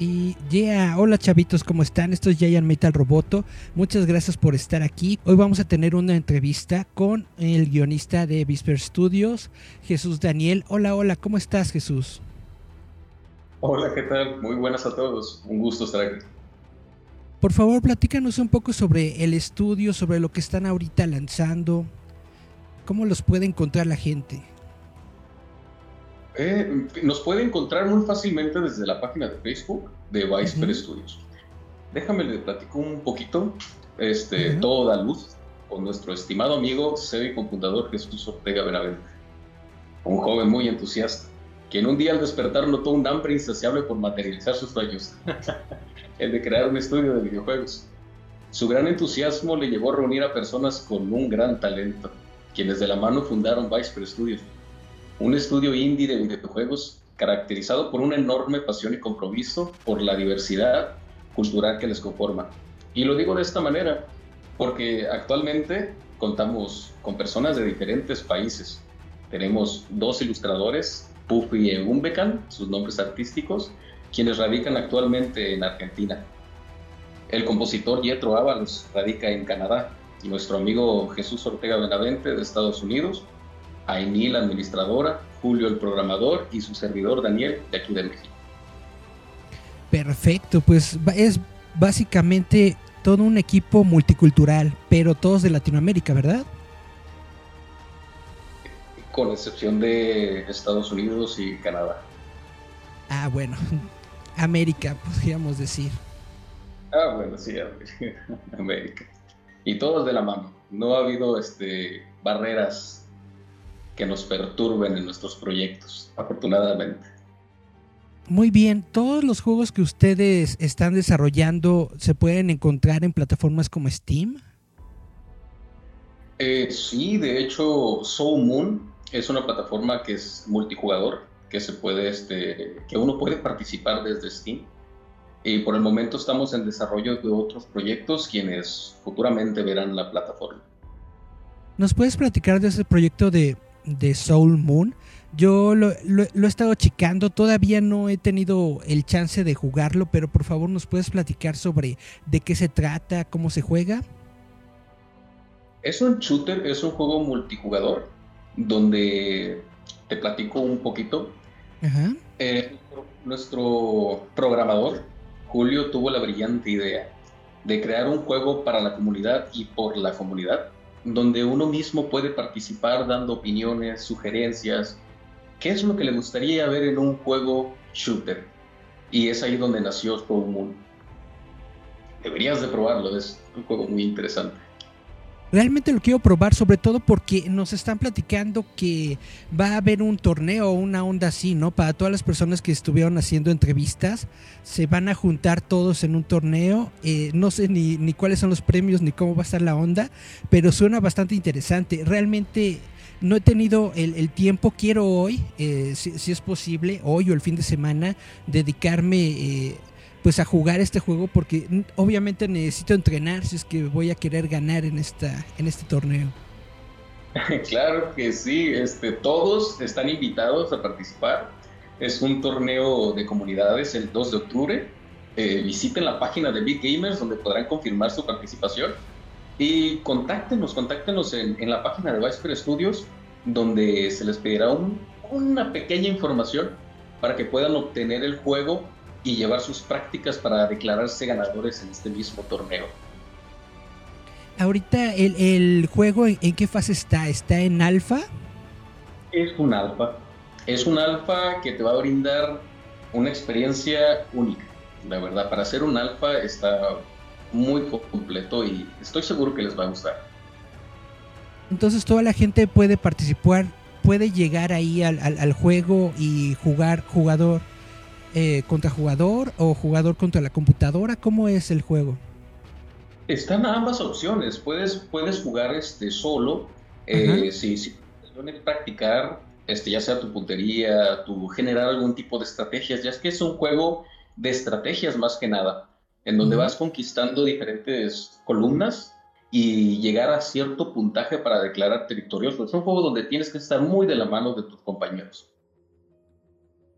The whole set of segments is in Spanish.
Y yeah, hola chavitos, ¿cómo están? Esto es Giant Metal Roboto. Muchas gracias por estar aquí. Hoy vamos a tener una entrevista con el guionista de Visper Studios, Jesús Daniel. Hola, hola, ¿cómo estás, Jesús? Hola, ¿qué tal? Muy buenas a todos. Un gusto estar aquí. Por favor, platícanos un poco sobre el estudio, sobre lo que están ahorita lanzando. ¿Cómo los puede encontrar la gente? Eh, nos puede encontrar muy fácilmente desde la página de Facebook de Viceper Studios. Déjame le platico un poquito. Este, Todo da luz con nuestro estimado amigo, y computador Jesús Ortega Benavente. Un joven muy entusiasta, quien un día al despertar notó un hambre insaciable por materializar sus sueños, el de crear un estudio de videojuegos. Su gran entusiasmo le llevó a reunir a personas con un gran talento, quienes de la mano fundaron Viceper Studios un estudio indie de videojuegos caracterizado por una enorme pasión y compromiso por la diversidad cultural que les conforma. Y lo digo de esta manera porque actualmente contamos con personas de diferentes países. Tenemos dos ilustradores, Puffy y Umbecan, sus nombres artísticos, quienes radican actualmente en Argentina. El compositor Yetro Ábalos radica en Canadá y nuestro amigo Jesús Ortega Benavente de Estados Unidos Aini, la administradora, Julio, el programador, y su servidor Daniel, de aquí de México. Perfecto, pues es básicamente todo un equipo multicultural, pero todos de Latinoamérica, ¿verdad? Con excepción de Estados Unidos y Canadá. Ah, bueno, América, podríamos decir. Ah, bueno, sí, América. Y todos de la mano. No ha habido este, barreras que nos perturben en nuestros proyectos, afortunadamente. Muy bien, todos los juegos que ustedes están desarrollando se pueden encontrar en plataformas como Steam. Eh, sí, de hecho, Soul Moon es una plataforma que es multijugador, que se puede, este, que uno puede participar desde Steam. Y por el momento estamos en desarrollo de otros proyectos, quienes futuramente verán la plataforma. ¿Nos puedes platicar de ese proyecto de de Soul Moon. Yo lo, he estado checando, todavía no he tenido el chance de jugarlo, pero por favor nos puedes platicar sobre de qué se trata, cómo se juega. Es un shooter, es un juego multijugador, donde te platico un poquito. Eh, nuestro programador, Julio, tuvo la brillante idea de crear un juego para la comunidad y por la comunidad donde uno mismo puede participar dando opiniones, sugerencias, qué es lo que le gustaría ver en un juego shooter. Y es ahí donde nació Soul Moon. Deberías de probarlo, es un juego muy interesante. Realmente lo quiero probar, sobre todo porque nos están platicando que va a haber un torneo o una onda así, ¿no? Para todas las personas que estuvieron haciendo entrevistas, se van a juntar todos en un torneo. Eh, no sé ni, ni cuáles son los premios ni cómo va a estar la onda, pero suena bastante interesante. Realmente no he tenido el, tiempo, quiero hoy, eh, si, es posible, hoy o el fin de semana, dedicarme eh, pues a jugar este juego porque obviamente necesito entrenar si es que voy a querer ganar en esta en este torneo. Claro que sí, este, todos están invitados a participar. Es un torneo de comunidades el 2 de octubre. Eh, visiten la página de Big Gamers donde podrán confirmar su participación. Y contáctenos, contáctenos en, en la página de Viceper Studios donde se les pedirá un, una pequeña información para que puedan obtener el juego y llevar sus prácticas para declararse ganadores en este mismo torneo. Ahorita el, el juego, ¿en, ¿en, qué fase está? ¿Está en alfa? Es un alfa. Es un alfa que te va a brindar una experiencia única. La verdad, para ser un alfa está muy completo y estoy seguro que les va a gustar. Entonces toda la gente puede participar, puede llegar ahí al, al, al juego y jugar jugador eh, contra jugador o jugador contra la computadora. ¿Cómo es el juego? Están ambas opciones. Puedes, puedes jugar este solo. Eh, si, si practicar, este, ya sea tu puntería, tu generar algún tipo de estrategias, ya es que es un juego de estrategias más que nada, en donde uh -huh. vas conquistando diferentes columnas y llegar a cierto puntaje para declararte victorioso. Es un juego donde tienes que estar muy de la mano de tus compañeros.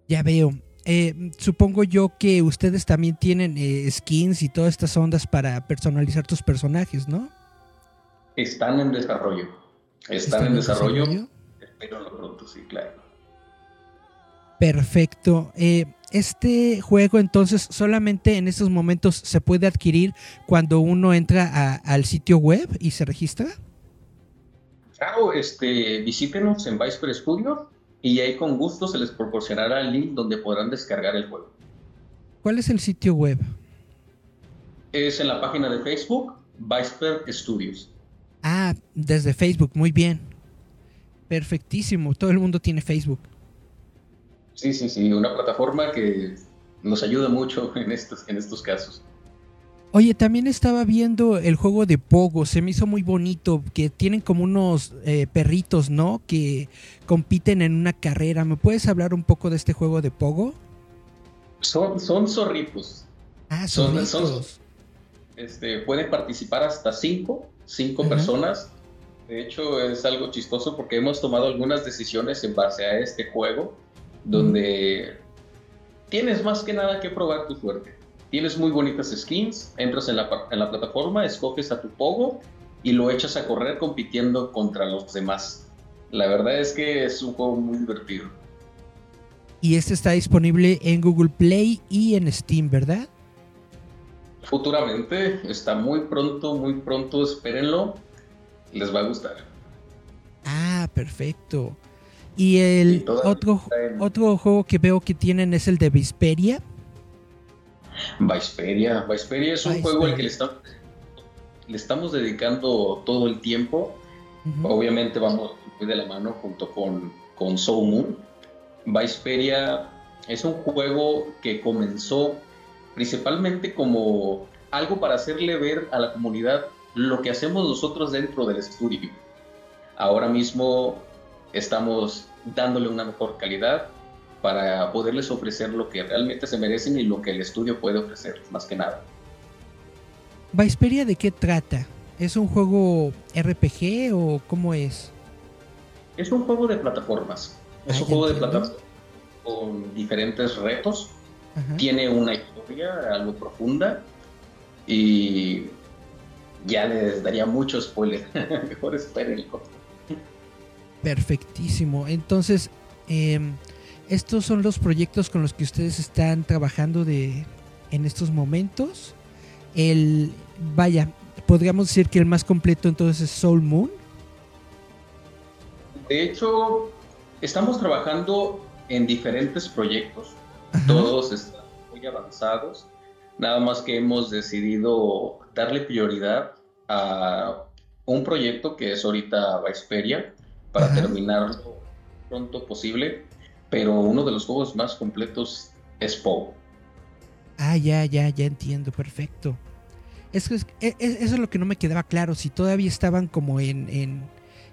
Ya veo. Eh, supongo yo que ustedes también tienen eh, skins y todas estas ondas para personalizar tus personajes, ¿no? Están en desarrollo. Están, ¿Están en, desarrollo. desarrollo. Espero pronto, sí, claro. Perfecto. Eh, este juego entonces solamente en estos momentos se puede adquirir cuando uno entra a, al sitio web y se registra. Claro, este, visítenos en Viper Studio y ahí con gusto se les proporcionará el link donde podrán descargar el juego. ¿Cuál es el sitio web? Es en la página de Facebook, Viper Studios. Ah, desde Facebook, muy bien. Perfectísimo, todo el mundo tiene Facebook. Sí, sí, sí, una plataforma que nos ayuda mucho en estos, en estos casos. Oye, también estaba viendo el juego de Pogo, se me hizo muy bonito, que tienen como unos eh, perritos, ¿no? Que compiten en una carrera. ¿Me puedes hablar un poco de este juego de Pogo? Son, son zorritos. Ah. Son, son, este, pueden participar hasta cinco, cinco personas. De hecho, es algo chistoso porque hemos tomado algunas decisiones en base a este juego, donde tienes más que nada que probar tu suerte Tienes muy bonitas skins, entras en la, en la plataforma, escoges a tu Pogo y lo echas a correr compitiendo contra los demás. La verdad es que es un juego muy divertido. Y este está disponible en Google Play y en Steam, ¿verdad? Futuramente, está muy pronto, muy pronto, espérenlo, les va a gustar. Ah, perfecto. Y el y otro, en... otro juego que veo que tienen es el de Visperia. Viceperia. Viceperia es un juego al que le estamos, le estamos dedicando todo el tiempo. Uh -huh. Obviamente vamos muy de la mano junto con, con Soul Moon. Viceperia es un juego que comenzó principalmente como algo para hacerle ver a la comunidad lo que hacemos nosotros dentro del estudio. Ahora mismo estamos dándole una mejor calidad, para poderles ofrecer lo que realmente se merecen y lo que el estudio puede ofrecer, más que nada. ¿Viceperia de qué trata? ¿Es un juego RPG o cómo es? Es un juego de plataformas. Es ah, un juego entiendo. de plataformas con diferentes retos. Ajá. Tiene una historia algo profunda y ya les daría mucho spoiler. Mejor espérenlo. Perfectísimo. Entonces, eh, estos son los proyectos con los que ustedes están trabajando de, en estos momentos. El, vaya, podríamos decir que el más completo entonces es Soul Moon. De hecho, estamos trabajando en diferentes proyectos. Ajá. Todos están muy avanzados. Nada más que hemos decidido darle prioridad a un proyecto que es ahorita Viceperia para Ajá. terminarlo pronto posible pero uno de los juegos más completos es Poe. Ah, ya, ya, ya entiendo, perfecto. Es que es, es, eso es lo que no me quedaba claro, si todavía estaban como en, en,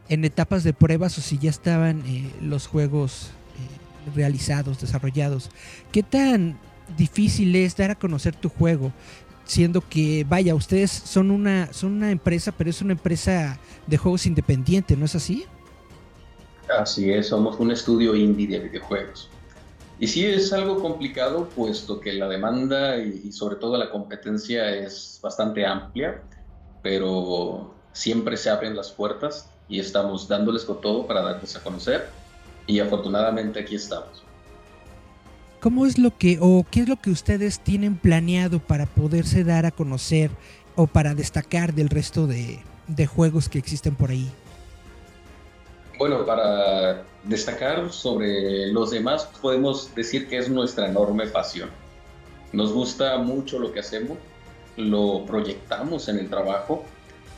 en etapas de pruebas o si ya estaban eh, los juegos eh, realizados, desarrollados. ¿Qué tan difícil es dar a conocer tu juego? Siendo que, vaya, ustedes son una, son una empresa, pero es una empresa de juegos independiente, ¿no es así? Así es, somos un estudio indie de videojuegos. Y sí es algo complicado, puesto que la demanda y, sobre todo la competencia es bastante amplia, pero siempre se abren las puertas y estamos dándoles con todo para darles a conocer y afortunadamente aquí estamos. ¿Cómo es lo que o qué es lo que ustedes tienen planeado para poderse dar a conocer o para destacar del resto de, de juegos que existen por ahí? Bueno, para destacar sobre los demás, podemos decir que es nuestra enorme pasión. Nos gusta mucho lo que hacemos, lo proyectamos en el trabajo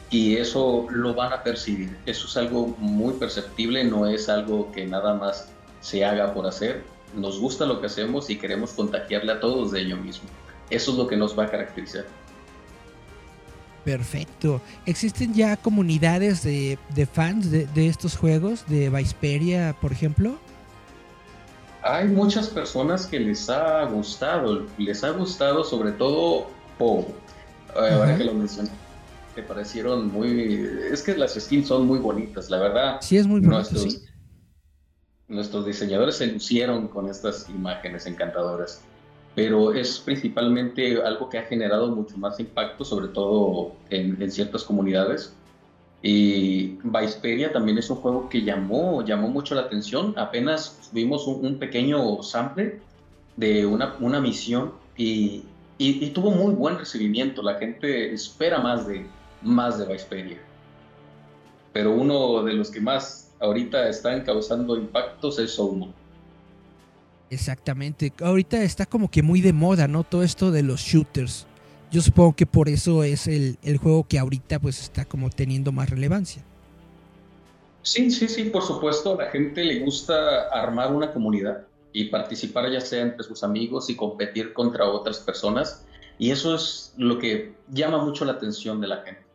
y eso lo van a percibir. Eso es algo muy perceptible, no es algo que nada más se haga por hacer. Nos gusta lo que hacemos y queremos contagiarle a todos de ello mismo. Eso es lo que nos va a caracterizar. Perfecto. ¿Existen ya comunidades de, fans de, estos juegos, de Visperia, por ejemplo? Hay muchas personas que les ha gustado, les ha gustado sobre todo Poe. Ahora que lo mencioné, me parecieron muy... Es que las skins son muy bonitas, la verdad. Sí, es muy bonito, nuestros, nuestros diseñadores se lucieron con estas imágenes encantadoras pero es principalmente algo que ha generado mucho más impacto, sobre todo en, ciertas comunidades. Y Viceperia también es un juego que llamó, llamó mucho la atención. Apenas vimos un, pequeño sample de una, una misión y, y, tuvo muy buen recibimiento. La gente espera más de, más de Viceperia. Pero uno de los que más ahorita están causando impactos es Soulmon. Exactamente. Ahorita está como que muy de moda, ¿no? Todo esto de los shooters. Yo supongo que por eso es el, juego que ahorita pues está como teniendo más relevancia. Sí, sí, sí, por supuesto. A la gente le gusta armar una comunidad y participar ya sea entre sus amigos y competir contra otras personas. Y eso es lo que llama mucho la atención de la gente.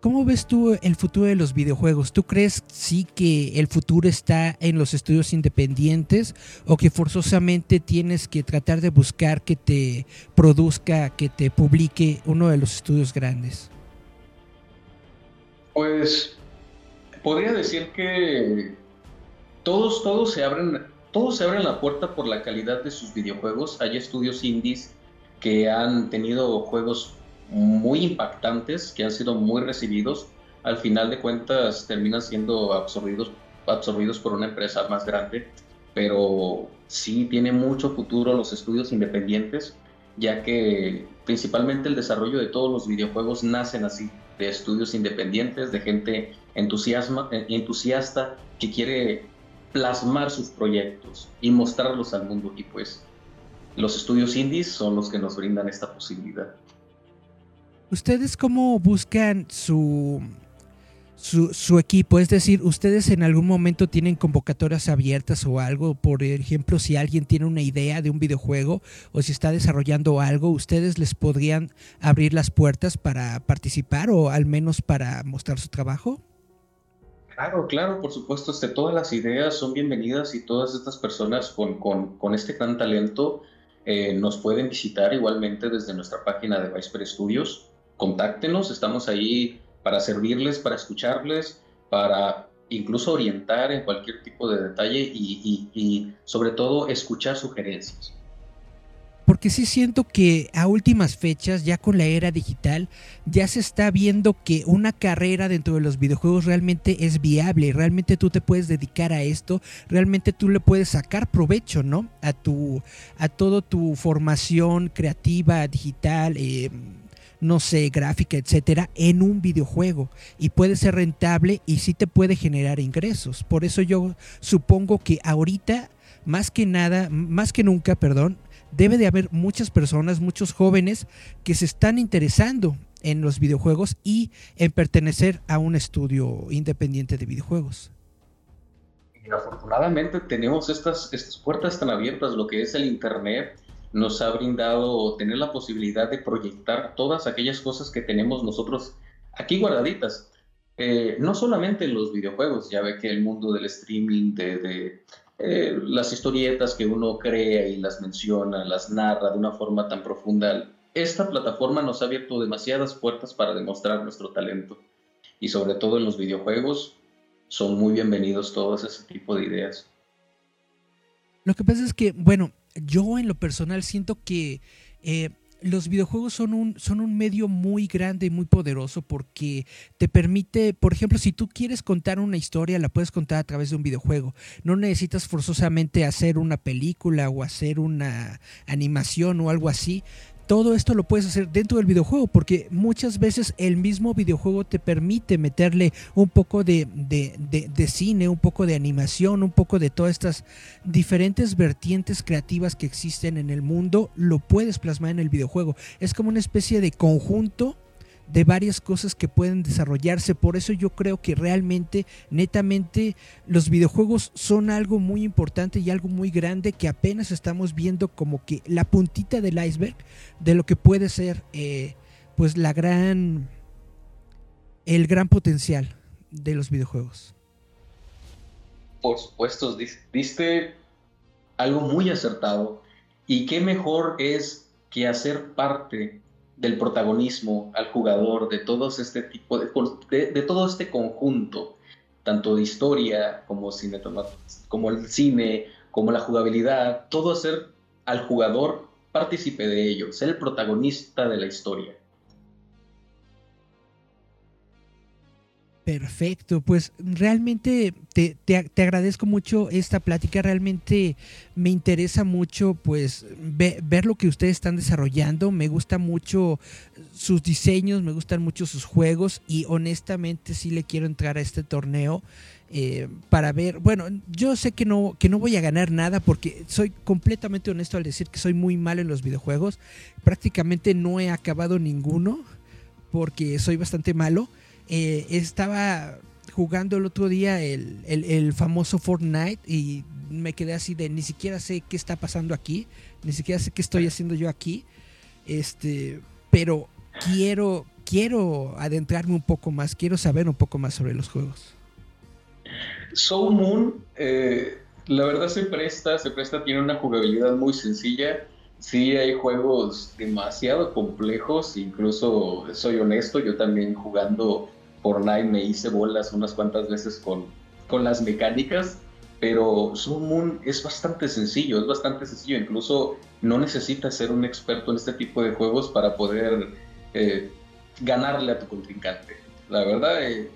¿Cómo ves tú el futuro de los videojuegos? ¿Tú crees sí que el futuro está en los estudios independientes o que forzosamente tienes que tratar de buscar que te produzca, que te publique uno de los estudios grandes? Pues podría decir que todos, todos se abren, todos se abren la puerta por la calidad de sus videojuegos. Hay estudios indies que han tenido juegos muy impactantes, que han sido muy recibidos, al final de cuentas terminan siendo absorbidos, absorbidos por una empresa más grande, pero sí tiene mucho futuro los estudios independientes, ya que principalmente el desarrollo de todos los videojuegos nacen así, de estudios independientes, de gente entusiasma, entusiasta que quiere plasmar sus proyectos y mostrarlos al mundo. Y pues los estudios indies son los que nos brindan esta posibilidad. ¿Ustedes cómo buscan su, su, equipo? Es decir, ¿ustedes en algún momento tienen convocatorias abiertas o algo? Por ejemplo, si alguien tiene una idea de un videojuego o si está desarrollando algo, ¿ustedes les podrían abrir las puertas para participar o al menos para mostrar su trabajo? Claro, claro, por supuesto, este, todas las ideas son bienvenidas y todas estas personas con, con, este gran talento eh, nos pueden visitar igualmente desde nuestra página de Viceper Studios contáctenos, estamos ahí para servirles, para escucharles, para incluso orientar en cualquier tipo de detalle y, sobre todo escuchar sugerencias. Porque sí siento que a últimas fechas, ya con la era digital, ya se está viendo que una carrera dentro de los videojuegos realmente es viable, realmente tú te puedes dedicar a esto, realmente tú le puedes sacar provecho, ¿no? A tu, a toda tu formación creativa, digital, eh, no sé, gráfica, etcétera, en un videojuego y puede ser rentable y sí te puede generar ingresos. Por eso yo supongo que ahorita, más que nada, más que nunca, perdón, debe de haber muchas personas, muchos jóvenes que se están interesando en los videojuegos y en pertenecer a un estudio independiente de videojuegos. Y afortunadamente tenemos estas, estas puertas tan abiertas, lo que es el Internet nos ha brindado tener la posibilidad de proyectar todas aquellas cosas que tenemos nosotros aquí guardaditas. Eh, no solamente en los videojuegos, ya ve que el mundo del streaming, de, eh, las historietas que uno crea y las menciona, las narra de una forma tan profunda, esta plataforma nos ha abierto demasiadas puertas para demostrar nuestro talento. Y sobre todo en los videojuegos, son muy bienvenidos todos ese tipo de ideas. Lo que pasa es que, bueno, yo en lo personal siento que eh, los videojuegos son un, son un medio muy grande y muy poderoso porque te permite, por ejemplo, si tú quieres contar una historia, la puedes contar a través de un videojuego. No necesitas forzosamente hacer una película o hacer una animación o algo así todo esto lo puedes hacer dentro del videojuego, porque muchas veces el mismo videojuego te permite meterle un poco de, de, cine, un poco de animación, un poco de todas estas diferentes vertientes creativas que existen en el mundo, lo puedes plasmar en el videojuego. Es como una especie de conjunto de varias cosas que pueden desarrollarse. Por eso yo creo que realmente, netamente, los videojuegos son algo muy importante y algo muy grande que apenas estamos viendo como que la puntita del iceberg de lo que puede ser, eh, pues la gran, el gran potencial de los videojuegos. Por supuesto, diste algo muy acertado y qué mejor es que hacer parte del protagonismo al jugador, de todos este tipo de, de, todo este conjunto, tanto de historia como, cine, como el cine, como la jugabilidad, todo hacer al jugador partícipe de ello, ser el protagonista de la historia. Perfecto, pues realmente te, agradezco mucho esta plática, realmente me interesa mucho pues ver lo que ustedes están desarrollando, me gusta mucho sus diseños, me gustan mucho sus juegos y honestamente sí le quiero entrar a este torneo eh, para ver, bueno, yo sé que no, que no voy a ganar nada porque soy completamente honesto al decir que soy muy malo en los videojuegos, prácticamente no he acabado ninguno porque soy bastante malo eh, estaba jugando el otro día el, famoso Fortnite y me quedé así de ni siquiera sé qué está pasando aquí, ni siquiera sé qué estoy haciendo yo aquí. Este, pero quiero quiero adentrarme un poco más, quiero saber un poco más sobre los juegos. Soul Moon, eh, la verdad se presta, se presta, tiene una jugabilidad muy sencilla. Sí, hay juegos demasiado complejos, incluso soy honesto, yo también jugando Fortnite me hice bolas unas cuantas veces con, con las mecánicas, pero Sun es bastante sencillo, es bastante sencillo, incluso no necesitas ser un experto en este tipo de juegos para poder eh, ganarle a tu contrincante. La verdad, eh,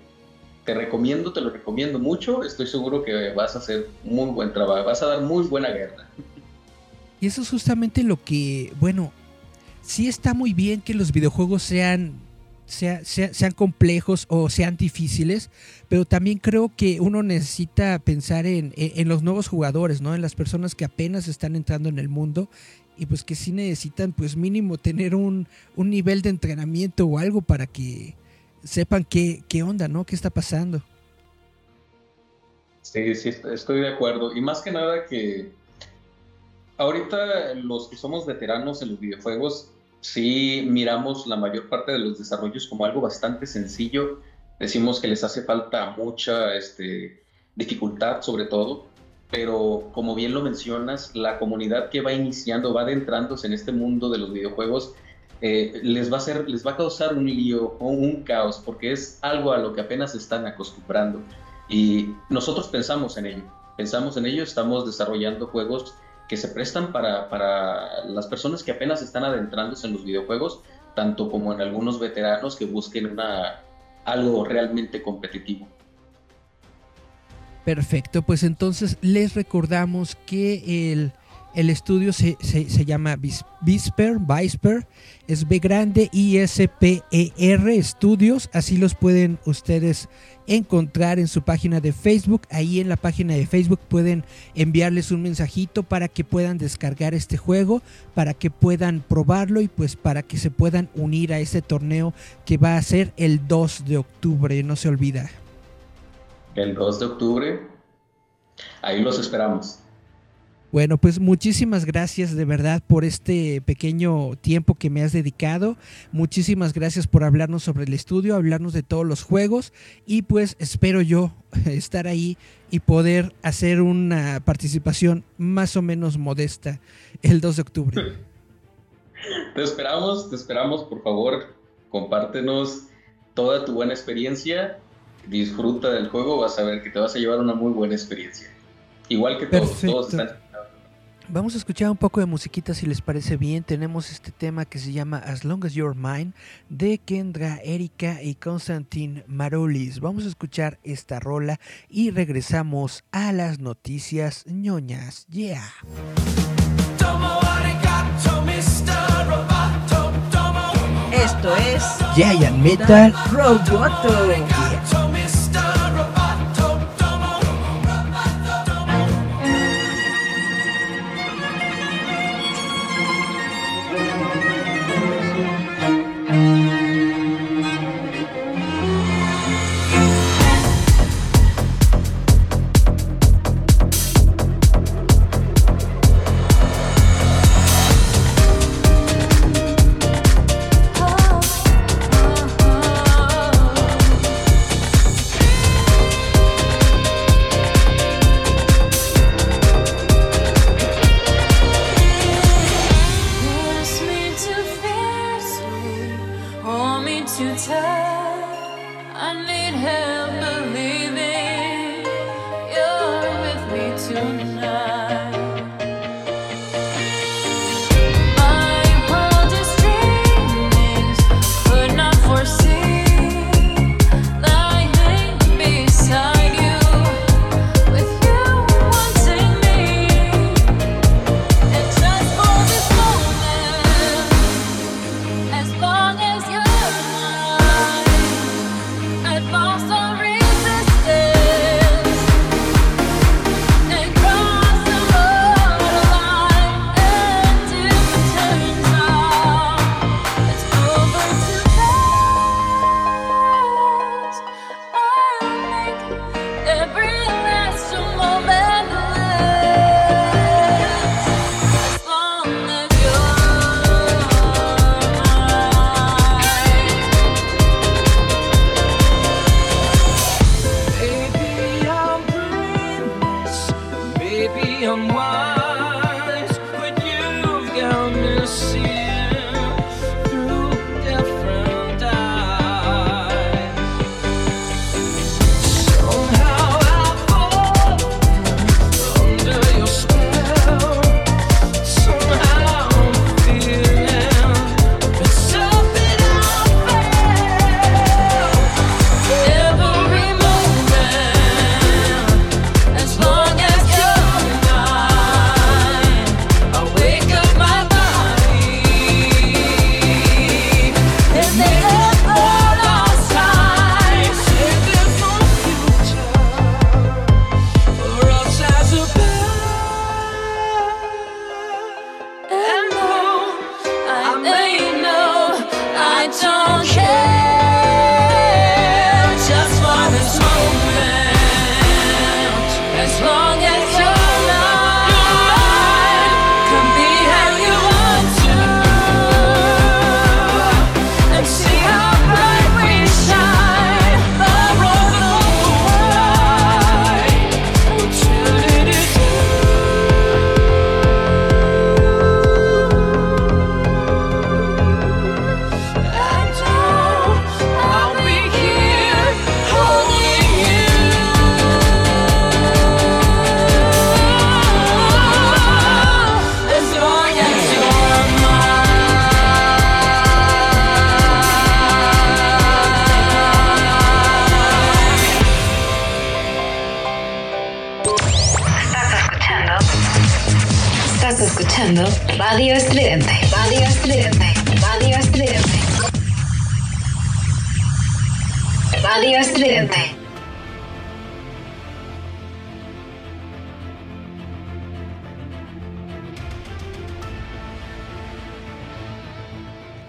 te recomiendo, te lo recomiendo mucho, estoy seguro que vas a hacer muy buen trabajo, vas a dar muy buena guerra. Y eso es justamente lo que, bueno, sí está muy bien que los videojuegos sean sean complejos o sean difíciles, pero también creo que uno necesita pensar en, los nuevos jugadores, ¿no? En las personas que apenas están entrando en el mundo y pues que sí necesitan pues mínimo tener un, nivel de entrenamiento o algo para que sepan qué, qué onda, ¿no? ¿Qué está pasando? Sí, sí, estoy de acuerdo. Y más que nada que ahorita los que somos veteranos en los videojuegos sí miramos la mayor parte de los desarrollos como algo bastante sencillo. Decimos que les hace falta mucha este, dificultad sobre todo, pero como bien lo mencionas, la comunidad que va iniciando, va adentrándose en este mundo de los videojuegos, eh, les, va a hacer, les va a causar un lío o un caos, porque es algo a lo que apenas están acostumbrando. Y nosotros pensamos en ello, pensamos en ello, estamos desarrollando juegos que se prestan para, para las personas que apenas están adentrándose en los videojuegos, tanto como en algunos veteranos que busquen una, algo realmente competitivo. Perfecto, pues entonces les recordamos que el el estudio se, llama Visper, Visper, es B grande I S P E R Estudios, así los pueden ustedes encontrar en su página de Facebook. Ahí en la página de Facebook pueden enviarles un mensajito para que puedan descargar este juego, para que puedan probarlo y pues para que se puedan unir a este torneo que va a ser el 2 de octubre, no se olvida. El 2 de octubre, ahí los esperamos. Bueno, pues muchísimas gracias de verdad por este pequeño tiempo que me has dedicado. Muchísimas gracias por hablarnos sobre el estudio, hablarnos de todos los juegos y pues espero yo estar ahí y poder hacer una participación más o menos modesta el 2 de octubre. Te esperamos, te esperamos, por favor, compártenos toda tu buena experiencia, disfruta del juego, vas a ver que te vas a llevar una muy buena experiencia. Igual que todos, todos están Vamos a escuchar un poco de musiquita si les parece bien. Tenemos este tema que se llama As Long as You're Mine de Kendra, Erika y Constantin Marolis. Vamos a escuchar esta rola y regresamos a las noticias ñoñas. Yeah. Mr. Giant Metal Roboto.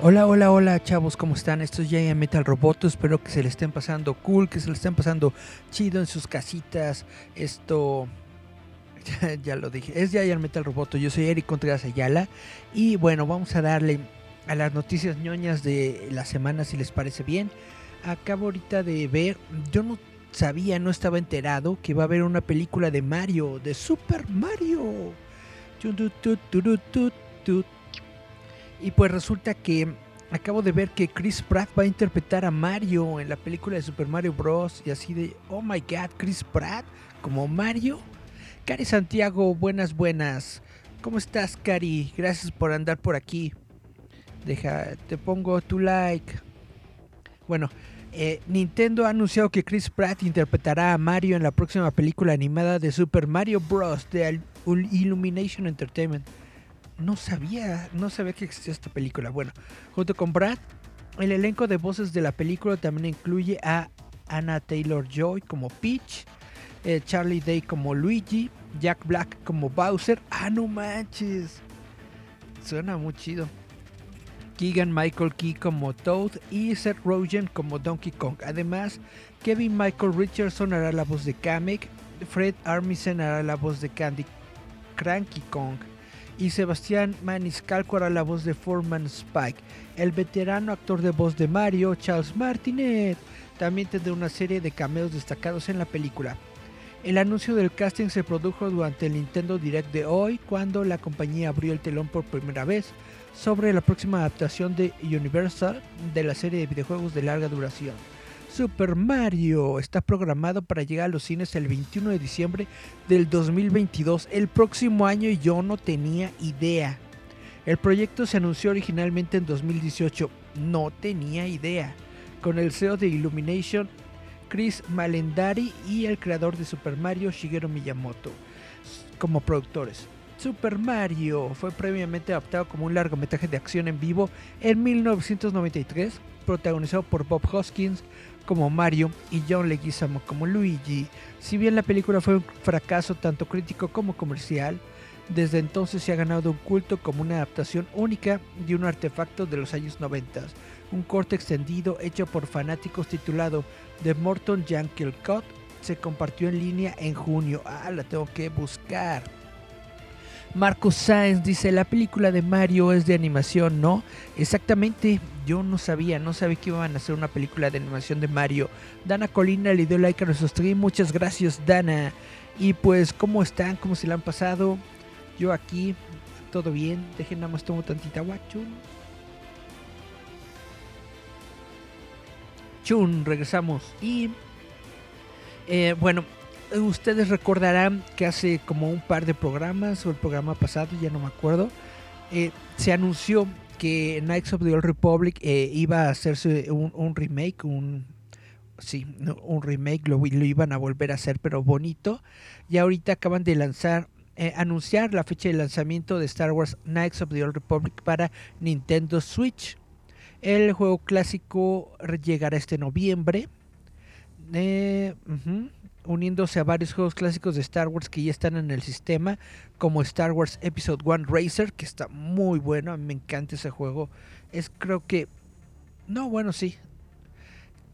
Hola, hola, hola, chavos, ¿cómo están? Esto es Giant Metal Roboto. Espero que se le estén pasando cool, que se le estén pasando chido en sus casitas. Esto. Ya, lo dije. Es Giant Metal Roboto. Yo soy Eric Contreras Ayala. Y bueno, vamos a darle a las noticias ñoñas de la semana, si les parece bien. Acabo ahorita de ver. Yo no sabía, no estaba enterado que va a haber una película de Mario, de Super Mario. Y pues resulta que acabo de ver que Chris Pratt va a interpretar a Mario en la película de Super Mario Bros. Y así de, oh my god, Chris Pratt como Mario. Cari Santiago, buenas, buenas. ¿Cómo estás, Cari? Gracias por andar por aquí. Deja, te pongo tu like. Bueno, eh, Nintendo ha anunciado que Chris Pratt interpretará a Mario en la próxima película animada de Super Mario Bros. de Illumination Entertainment. No sabía, no sabía que existía esta película. Bueno, junto con Brad, El elenco de voces de la película también incluye a Anna Taylor Joy como Peach, eh, Charlie Day como Luigi, Jack Black como Bowser. ¡Ah, no manches! Suena muy chido. Keegan Michael Key como Toad y Seth Rogen como Donkey Kong. Además, Kevin Michael Richardson hará la voz de Kamek, Fred Armisen hará la voz de Candy Cranky Kong y Sebastián Maniscalco hará la voz de Foreman Spike. El veterano actor de voz de Mario, Charles Martinet, también tendrá una serie de cameos destacados en la película. El anuncio del casting se produjo durante el Nintendo Direct de hoy, cuando la compañía abrió el telón por primera vez sobre la próxima adaptación de Universal de la serie de videojuegos de larga duración. Super Mario está programado para llegar a los cines el 21 de diciembre del 2022, el próximo año y yo no tenía idea. El proyecto se anunció originalmente en 2018, no tenía idea, con el CEO de Illumination, Chris Malendari y el creador de Super Mario, Shigeru Miyamoto, como productores. Super Mario fue previamente adaptado como un largometraje de acción en vivo en 1993, protagonizado por Bob Hoskins como Mario y John Leguizamo como Luigi. Si bien la película fue un fracaso tanto crítico como comercial, desde entonces se ha ganado un culto como una adaptación única de un artefacto de los años 90. Un corte extendido hecho por fanáticos titulado The Morton Yankel Cut se compartió en línea en junio. Ah, la tengo que buscar. Marcos Sáenz dice, la película de Mario es de animación, ¿no? Exactamente, yo no sabía, no sabía que iban a hacer una película de animación de Mario. Dana Colina le dio like a nuestro stream, muchas gracias Dana. Y pues, ¿cómo están? ¿Cómo se la han pasado? Yo aquí, todo bien, dejen nada más tomo tantita agua, chun. Chun, regresamos. Y, eh, bueno, ustedes recordarán que hace como un par de programas o el programa pasado, ya no me acuerdo, eh, se anunció que Knights of the Old Republic eh, iba a hacerse un, remake, un sí, un remake, lo, iban a volver a hacer, pero bonito. Y ahorita acaban de lanzar, eh, anunciar la fecha de lanzamiento de Star Wars Knights of the Old Republic para Nintendo Switch. El juego clásico llegará este noviembre. -huh uniéndose a varios juegos clásicos de Star Wars que ya están en el sistema, como Star Wars Episode 1 Racer, que está muy bueno, a mí me encanta ese juego. Es creo que... No, bueno, sí.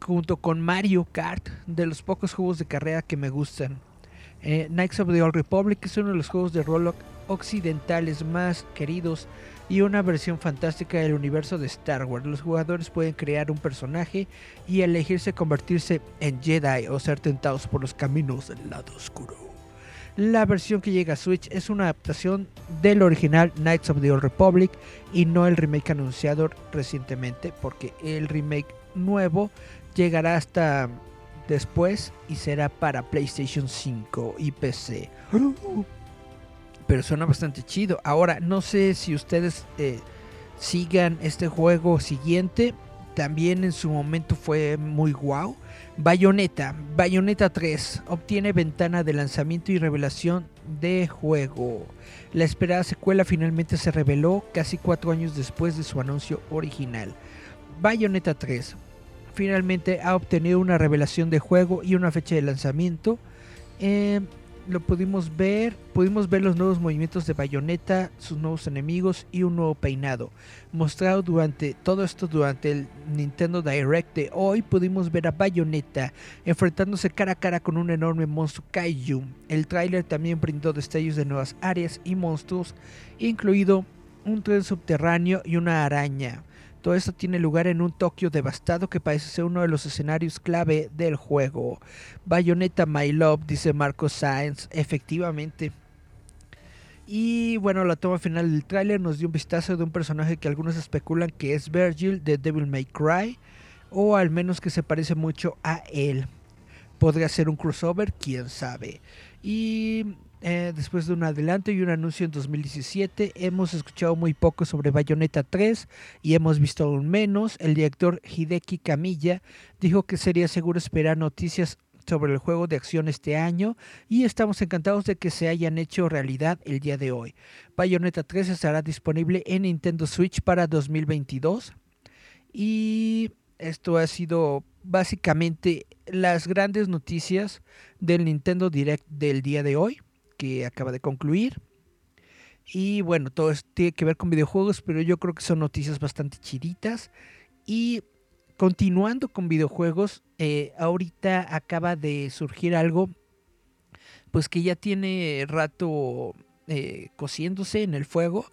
Junto con Mario Kart, de los pocos juegos de carrera que me gustan. Eh, Knights of the Old Republic es uno de los juegos de rol occidentales más queridos y una versión fantástica del universo de Star Wars. Los jugadores pueden crear un personaje y elegirse convertirse en Jedi o ser tentados por los caminos del lado oscuro. La versión que llega a Switch es una adaptación del original Knights of the Old Republic y no el remake anunciado recientemente, porque el remake nuevo llegará hasta después y será para PlayStation 5 y PC pero suena bastante chido. Ahora, no sé si ustedes eh, sigan este juego siguiente. También en su momento fue muy guau. Bayonetta, Bayonetta 3 obtiene ventana de lanzamiento y revelación de juego. La esperada secuela finalmente se reveló casi cuatro años después de su anuncio original. Bayonetta 3 finalmente ha obtenido una revelación de juego y una fecha de lanzamiento. Eh, lo pudimos ver, pudimos ver los nuevos movimientos de Bayonetta, sus nuevos enemigos y un nuevo peinado. Mostrado durante todo esto durante el Nintendo Direct de hoy, pudimos ver a Bayonetta enfrentándose cara a cara con un enorme monstruo Kaiju. El tráiler también brindó destellos de nuevas áreas y monstruos, incluido un tren subterráneo y una araña. Todo esto tiene lugar en un Tokio devastado que parece ser uno de los escenarios clave del juego. Bayonetta My Love, dice Marcos Sáenz, efectivamente. Y bueno, la toma final del tráiler nos dio un vistazo de un personaje que algunos especulan que es Virgil de Devil May Cry, o al menos que se parece mucho a él. Podría ser un crossover, quién sabe. Y eh, después de un adelanto y un anuncio en 2017, hemos escuchado muy poco sobre Bayonetta 3 y hemos visto aún menos. El director Hideki Kamiya dijo que sería seguro esperar noticias sobre el juego de acción este año y estamos encantados de que se hayan hecho realidad el día de hoy. Bayonetta 3 estará disponible en Nintendo Switch para 2022 Y esto ha sido básicamente las grandes noticias del Nintendo Direct del día de hoy, que acaba de concluir. Y bueno, todo esto tiene que ver con videojuegos, pero yo creo que son noticias bastante chiditas. Y continuando con videojuegos, eh, ahorita acaba de surgir algo, pues que ya tiene rato eh, cociéndose en el fuego,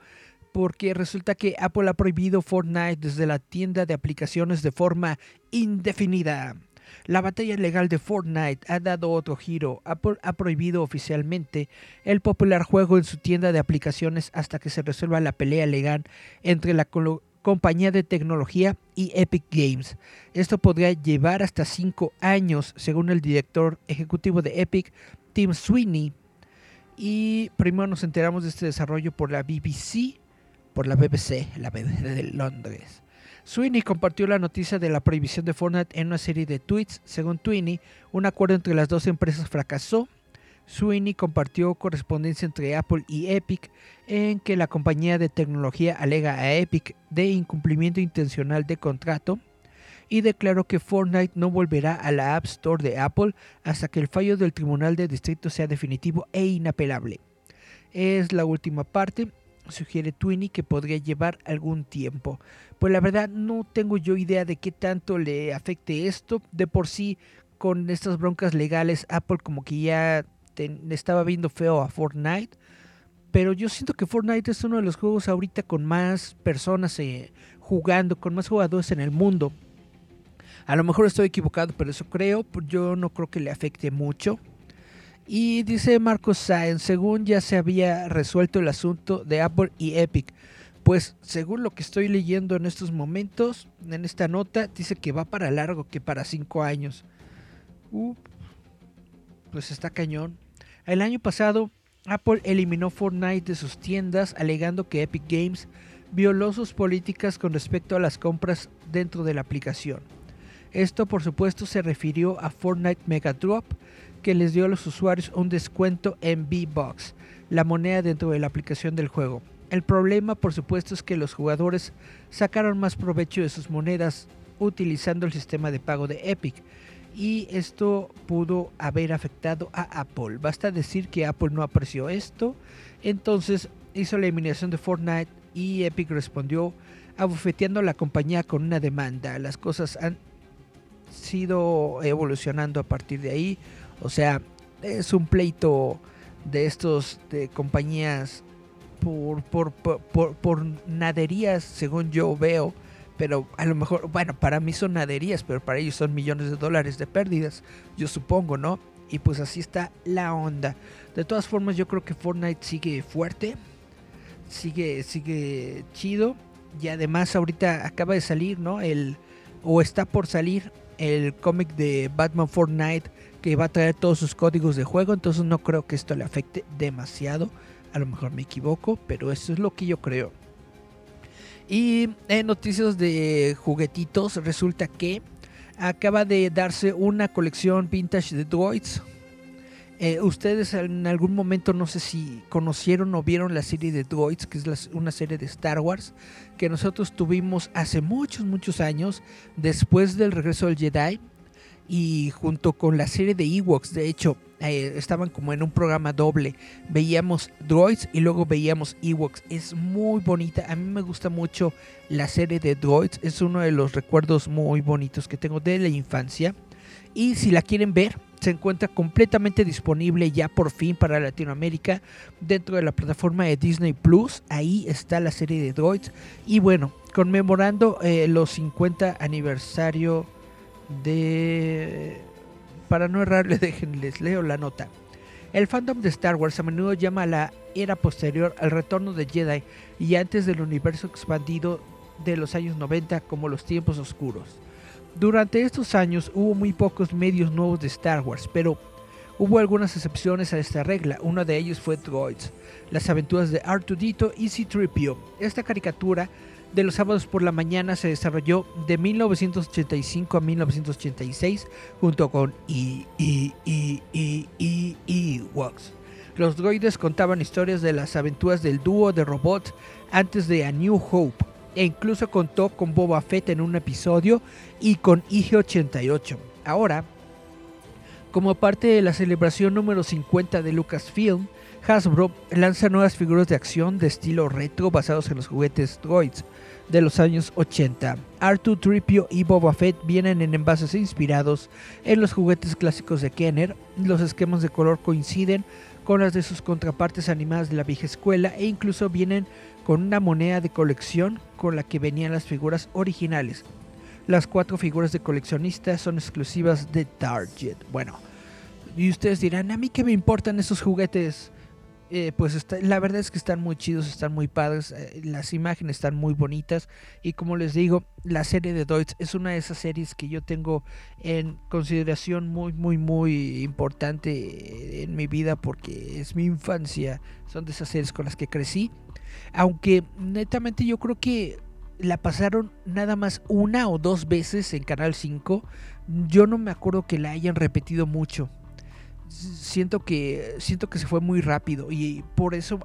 porque resulta que Apple ha prohibido Fortnite desde la tienda de aplicaciones de forma indefinida. La batalla legal de Fortnite ha dado otro giro. Apple ha prohibido oficialmente el popular juego en su tienda de aplicaciones hasta que se resuelva la pelea legal entre la compañía de tecnología y Epic Games. Esto podría llevar hasta 5 años, según el director ejecutivo de Epic, Tim Sweeney. Y primero nos enteramos de este desarrollo por la BBC, por la BBC, la BBC de Londres. Sweeney compartió la noticia de la prohibición de Fortnite en una serie de tweets. Según Sweeney, un acuerdo entre las dos empresas fracasó. Sweeney compartió correspondencia entre Apple y Epic en que la compañía de tecnología alega a Epic de incumplimiento intencional de contrato y declaró que Fortnite no volverá a la App Store de Apple hasta que el fallo del Tribunal de Distrito sea definitivo e inapelable. Es la última parte, sugiere Twinny que podría llevar algún tiempo. Pues la verdad no tengo yo idea de qué tanto le afecte esto. De por sí, con estas broncas legales, Apple como que ya estaba viendo feo a Fortnite. Pero yo siento que Fortnite es uno de los juegos ahorita con más personas eh, jugando, con más jugadores en el mundo. A lo mejor estoy equivocado, pero eso creo. Yo no creo que le afecte mucho. Y dice Marcos Sáenz, según ya se había resuelto el asunto de Apple y Epic. Pues según lo que estoy leyendo en estos momentos, en esta nota, dice que va para largo, que para 5 años. Uh, pues está cañón. El año pasado, Apple eliminó Fortnite de sus tiendas alegando que Epic Games violó sus políticas con respecto a las compras dentro de la aplicación. Esto por supuesto se refirió a Fortnite Mega Drop, que les dio a los usuarios un descuento en V-Bucks, la moneda dentro de la aplicación del juego. El problema por supuesto es que los jugadores sacaron más provecho de sus monedas utilizando el sistema de pago de Epic y esto pudo haber afectado a Apple. Basta decir que Apple no apreció esto, entonces hizo la eliminación de Fortnite y Epic respondió abofeteando a la compañía con una demanda. Las cosas han sido evolucionando a partir de ahí, o sea, es un pleito de estos de compañías por, por, por, por, naderías, según yo veo, pero a lo mejor, bueno, para mí son naderías, pero para ellos son millones de dólares de pérdidas, yo supongo, ¿no? Y pues así está la onda. De todas formas, yo creo que Fortnite sigue fuerte, sigue, sigue chido. Y además ahorita acaba de salir, ¿no? El, o está por salir el cómic de Batman Fortnite que va a traer todos sus códigos de juego. Entonces no creo que esto le afecte demasiado. A lo mejor me equivoco, pero eso es lo que yo creo. Y en noticias de juguetitos, resulta que acaba de darse una colección vintage de droids. Eh, ustedes en algún momento no sé si conocieron o vieron la serie de Droids, que es una serie de Star Wars, que nosotros tuvimos hace muchos, muchos años, después del regreso del Jedi, y junto con la serie de Ewoks, de hecho, eh, estaban como en un programa doble. Veíamos Droids y luego veíamos Ewoks. Es muy bonita, a mí me gusta mucho la serie de Droids, es uno de los recuerdos muy bonitos que tengo de la infancia. Y si la quieren ver, se encuentra completamente disponible ya por fin para Latinoamérica dentro de la plataforma de Disney Plus. Ahí está la serie de Droids. Y bueno, conmemorando eh, los 50 aniversario de... Para no errarle, déjenles, leo la nota. El fandom de Star Wars a menudo llama a la era posterior al retorno de Jedi y antes del universo expandido de los años 90 como los tiempos oscuros. Durante estos años hubo muy pocos medios nuevos de Star Wars, pero hubo algunas excepciones a esta regla. Uno de ellos fue Droids, las aventuras de R2D2 y C-3PO. Esta caricatura de los sábados por la mañana se desarrolló de 1985 a 1986 junto con E E E E E Ewoks. Los droides contaban historias de las aventuras del dúo de robots antes de A New Hope e incluso contó con Boba Fett en un episodio y con IG-88. Ahora, como parte de la celebración número 50 de Lucasfilm, Hasbro lanza nuevas figuras de acción de estilo retro basados en los juguetes droids de los años 80. R2, Tripio y Boba Fett vienen en envases inspirados en los juguetes clásicos de Kenner. Los esquemas de color coinciden con las de sus contrapartes animadas de la vieja escuela e incluso vienen con una moneda de colección con la que venían las figuras originales. Las cuatro figuras de coleccionista son exclusivas de Target. Bueno, y ustedes dirán, ¿a mí qué me importan esos juguetes? Eh, pues está- la verdad es que están muy chidos, están muy padres, eh, las imágenes están muy bonitas. Y como les digo, la serie de Droids es una de esas series que yo tengo en consideración muy, muy, muy importante eh, en mi vida porque es mi infancia, son de esas series con las que crecí, aunque netamente yo creo que la pasaron nada más una o dos veces en Canal 5, yo no me acuerdo que la hayan repetido mucho siento que siento que se fue muy rápido y por eso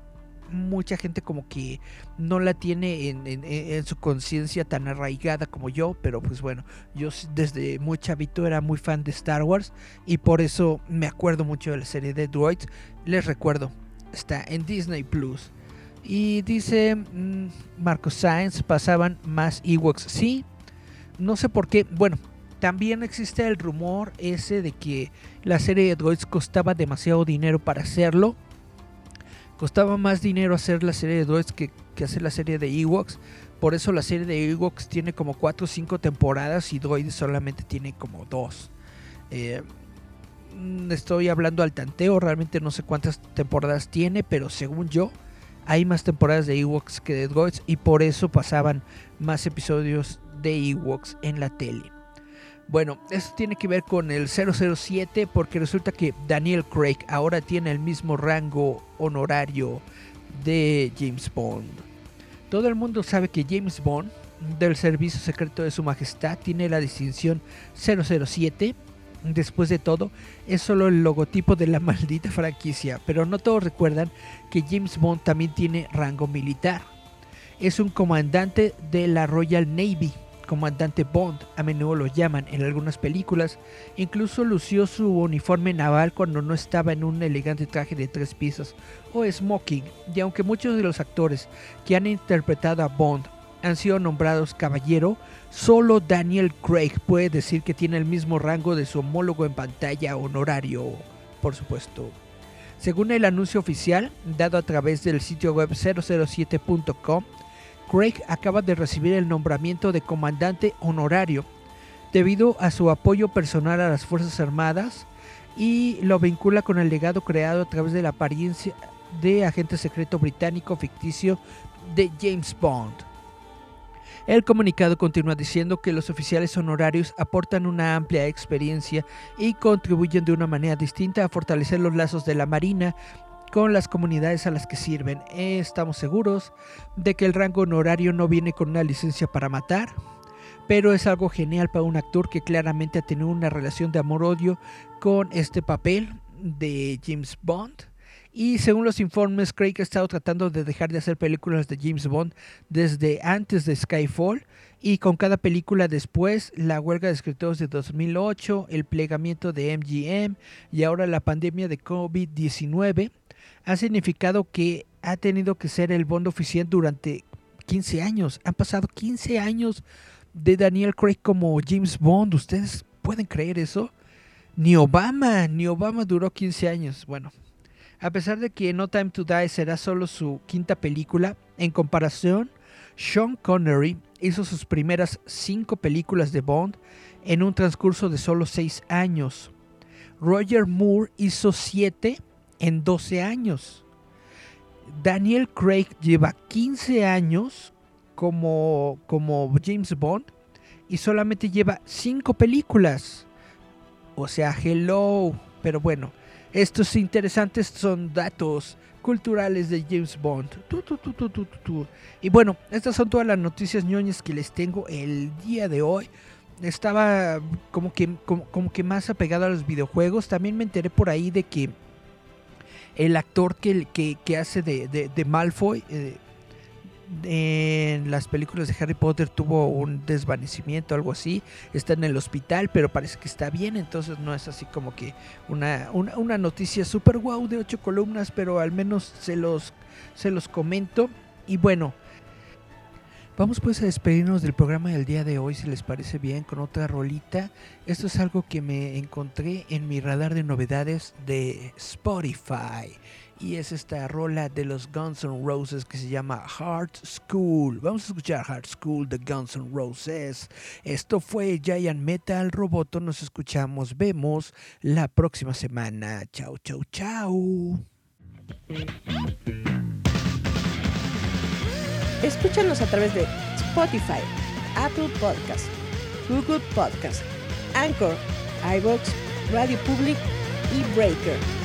mucha gente como que no la tiene en, su conciencia tan arraigada como yo, pero pues bueno, yo desde muy chavito era muy fan de Star Wars y por eso me acuerdo mucho de la serie de Droids. Les recuerdo, está en Disney Plus. Y dice mm, Marco Sainz, pasaban más Ewoks. Sí, no sé por qué. Bueno, también existe el rumor ese de que la serie de Droids costaba demasiado dinero para hacerlo. Costaba más dinero hacer la serie de Droids que, hacer la serie de Ewoks. Por eso la serie de Ewoks tiene como 4 o 5 temporadas y Droids solamente tiene como 2. estoy hablando al tanteo, realmente no sé cuántas temporadas tiene, pero según yo, hay más temporadas de Ewoks que de Droids y por eso pasaban más episodios de Ewoks en la tele. Bueno, esto tiene que ver con el 007 porque resulta que Daniel Craig ahora tiene el mismo rango honorario de James Bond. Todo el mundo sabe que James Bond del Servicio Secreto de Su Majestad tiene la distinción 007. Después de todo, es solo el logotipo de la maldita franquicia, pero no todos recuerdan que James Bond también tiene rango militar. Es un comandante de la Royal Navy, comandante Bond, a menudo lo llaman en algunas películas. Incluso lució su uniforme naval cuando no estaba en un elegante traje de tres piezas o smoking. Y aunque muchos de los actores que han interpretado a Bond han sido nombrados caballero, solo Daniel Craig puede decir que tiene el mismo rango de su homólogo en pantalla honorario, por supuesto. Según el anuncio oficial dado a través del sitio web 007.com, Craig acaba de recibir el nombramiento de comandante honorario debido a su apoyo personal a las Fuerzas Armadas y lo vincula con el legado creado a través de la apariencia de agente secreto británico ficticio de James Bond. El comunicado continúa diciendo que los oficiales honorarios aportan una amplia experiencia y contribuyen de una manera distinta a fortalecer los lazos de la Marina con las comunidades a las que sirven. Estamos seguros de que el rango honorario no viene con una licencia para matar, pero es algo genial para un actor que claramente ha tenido una relación de amor-odio con este papel de James Bond. Y según los informes, Craig ha estado tratando de dejar de hacer películas de James Bond desde antes de Skyfall y con cada película después, la huelga de escritores de 2008, el plegamiento de MGM y ahora la pandemia de COVID-19 ha significado que ha tenido que ser el Bond oficial durante 15 años. Han pasado 15 años de Daniel Craig como James Bond. ¿Ustedes pueden creer eso? Ni Obama, ni Obama duró 15 años. Bueno, a pesar de que No Time to Die será solo su quinta película, en comparación, Sean Connery hizo sus primeras cinco películas de Bond en un transcurso de solo 6 años. Roger Moore hizo 7 en 12 años. Daniel Craig lleva 15 años como, como James Bond y solamente lleva 5 películas. O sea, hello. Pero bueno, estos interesantes son datos culturales de James Bond. Y bueno, estas son todas las noticias ñoñas que les tengo el día de hoy. Estaba como que, como que más apegado a los videojuegos. También me enteré por ahí de que el actor que, que, que hace de, de, de Malfoy, eh, en las películas de Harry Potter tuvo un desvanecimiento, algo así. Está en el hospital, pero parece que está bien. Entonces no es así como que una, una, una noticia super wow de ocho columnas, pero al menos se los, se los comento. Y bueno, Vamos pues a despedirnos del programa del día de hoy, si les parece bien, con otra rolita. Esto es algo que me encontré en mi radar de novedades de Spotify. Y es esta rola de los Guns N' Roses que se llama Heart School. Vamos a escuchar Heart School de Guns N' Roses. Esto fue Giant Metal Roboto. Nos escuchamos, vemos la próxima semana. Chau, chau, chau. Escúchanos a través de Spotify, Apple Podcast, Google Podcast, Anchor, iVoox, Radio Public y Breaker.